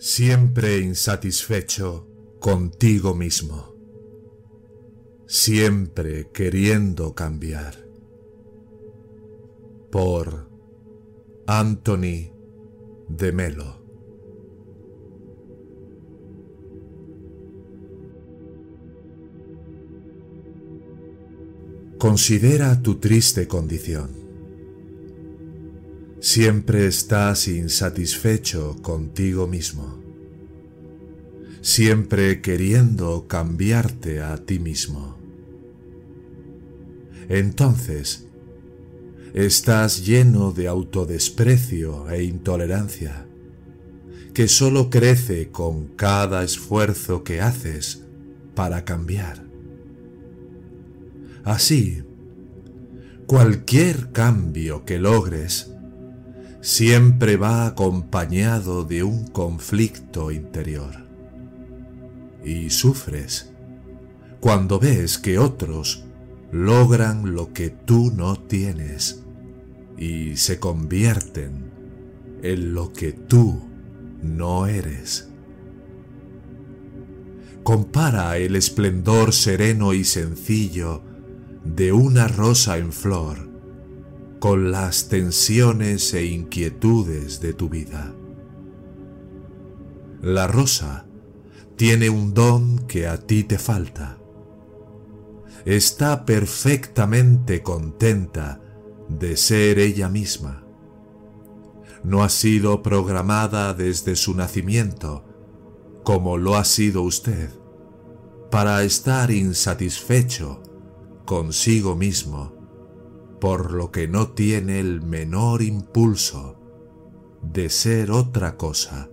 Siempre insatisfecho contigo mismo, siempre queriendo cambiar. Por Anthony de Melo. Considera tu triste condición. Siempre estás insatisfecho contigo mismo, siempre queriendo cambiarte a ti mismo. Entonces, estás lleno de autodesprecio e intolerancia, que solo crece con cada esfuerzo que haces para cambiar. Así, cualquier cambio que logres siempre va acompañado de un conflicto interior. Y sufres cuando ves que otros logran lo que tú no tienes y se convierten en lo que tú no eres. Compara el esplendor sereno y sencillo de una rosa en flor con las tensiones e inquietudes de tu vida. La rosa tiene un don que a ti te falta. Está perfectamente contenta de ser ella misma. No ha sido programada desde su nacimiento, como lo ha sido usted, para estar insatisfecho consigo mismo por lo que no tiene el menor impulso de ser otra cosa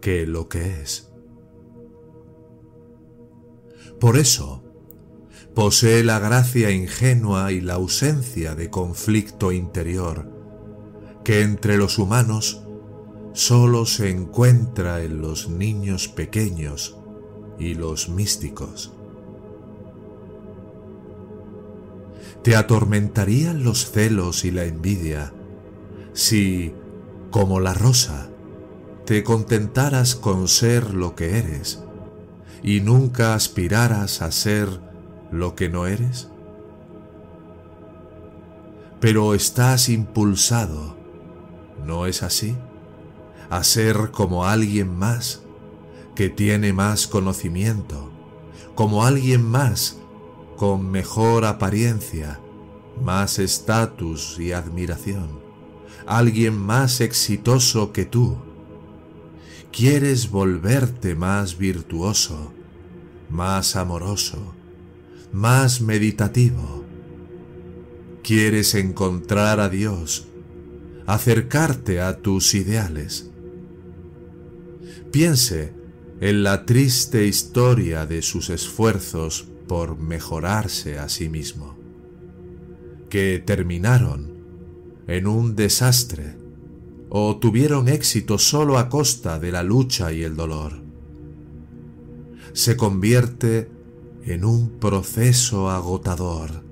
que lo que es. Por eso, posee la gracia ingenua y la ausencia de conflicto interior que entre los humanos solo se encuentra en los niños pequeños y los místicos. Te atormentarían los celos y la envidia si, como la rosa, te contentaras con ser lo que eres y nunca aspiraras a ser lo que no eres? Pero estás impulsado, ¿no es así? A ser como alguien más que tiene más conocimiento, como alguien más con mejor apariencia, más estatus y admiración, alguien más exitoso que tú. Quieres volverte más virtuoso, más amoroso, más meditativo. Quieres encontrar a Dios, acercarte a tus ideales. Piense en la triste historia de sus esfuerzos por mejorarse a sí mismo, que terminaron en un desastre o tuvieron éxito solo a costa de la lucha y el dolor. Se convierte en un proceso agotador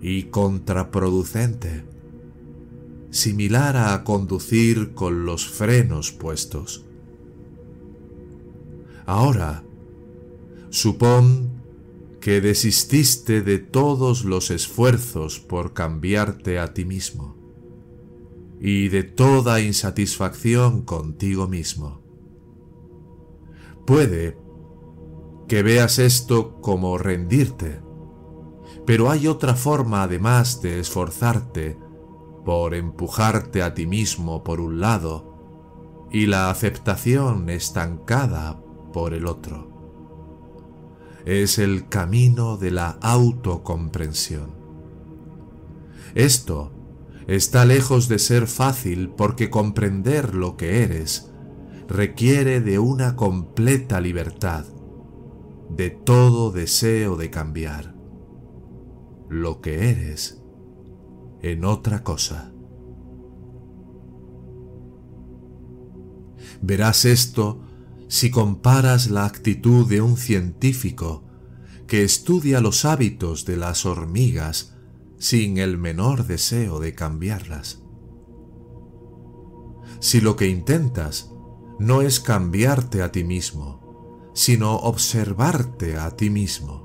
y contraproducente, similar a conducir con los frenos puestos. Ahora, supón que desististe de todos los esfuerzos por cambiarte a ti mismo y de toda insatisfacción contigo mismo. Puede que veas esto como rendirte, pero hay otra forma además de esforzarte por empujarte a ti mismo por un lado y la aceptación estancada por el otro es el camino de la autocomprensión. Esto está lejos de ser fácil porque comprender lo que eres requiere de una completa libertad, de todo deseo de cambiar lo que eres en otra cosa. Verás esto si comparas la actitud de un científico que estudia los hábitos de las hormigas sin el menor deseo de cambiarlas. Si lo que intentas no es cambiarte a ti mismo, sino observarte a ti mismo,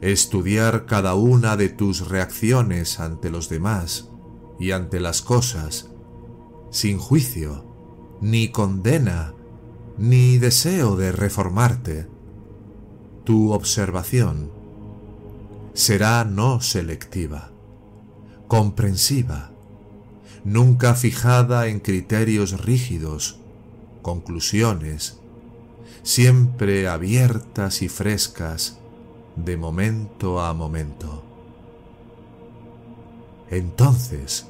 estudiar cada una de tus reacciones ante los demás y ante las cosas, sin juicio, ni condena, ni deseo de reformarte, tu observación será no selectiva, comprensiva, nunca fijada en criterios rígidos, conclusiones, siempre abiertas y frescas de momento a momento. Entonces,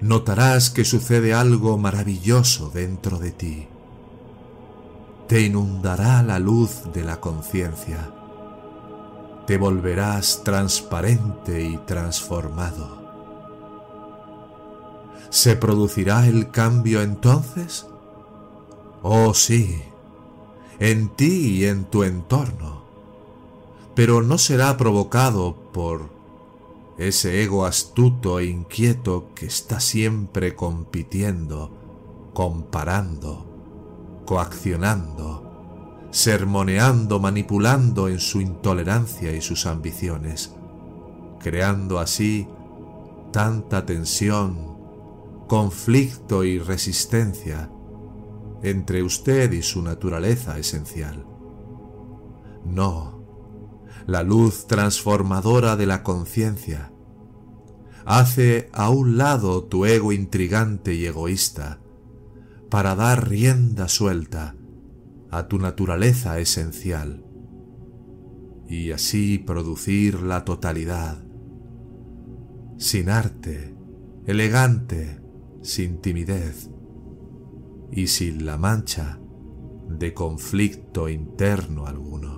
notarás que sucede algo maravilloso dentro de ti te inundará la luz de la conciencia. Te volverás transparente y transformado. ¿Se producirá el cambio entonces? Oh sí, en ti y en tu entorno, pero no será provocado por ese ego astuto e inquieto que está siempre compitiendo, comparando, coaccionando, sermoneando, manipulando en su intolerancia y sus ambiciones, creando así tanta tensión, conflicto y resistencia entre usted y su naturaleza esencial. No, la luz transformadora de la conciencia hace a un lado tu ego intrigante y egoísta, para dar rienda suelta a tu naturaleza esencial y así producir la totalidad, sin arte, elegante, sin timidez y sin la mancha de conflicto interno alguno.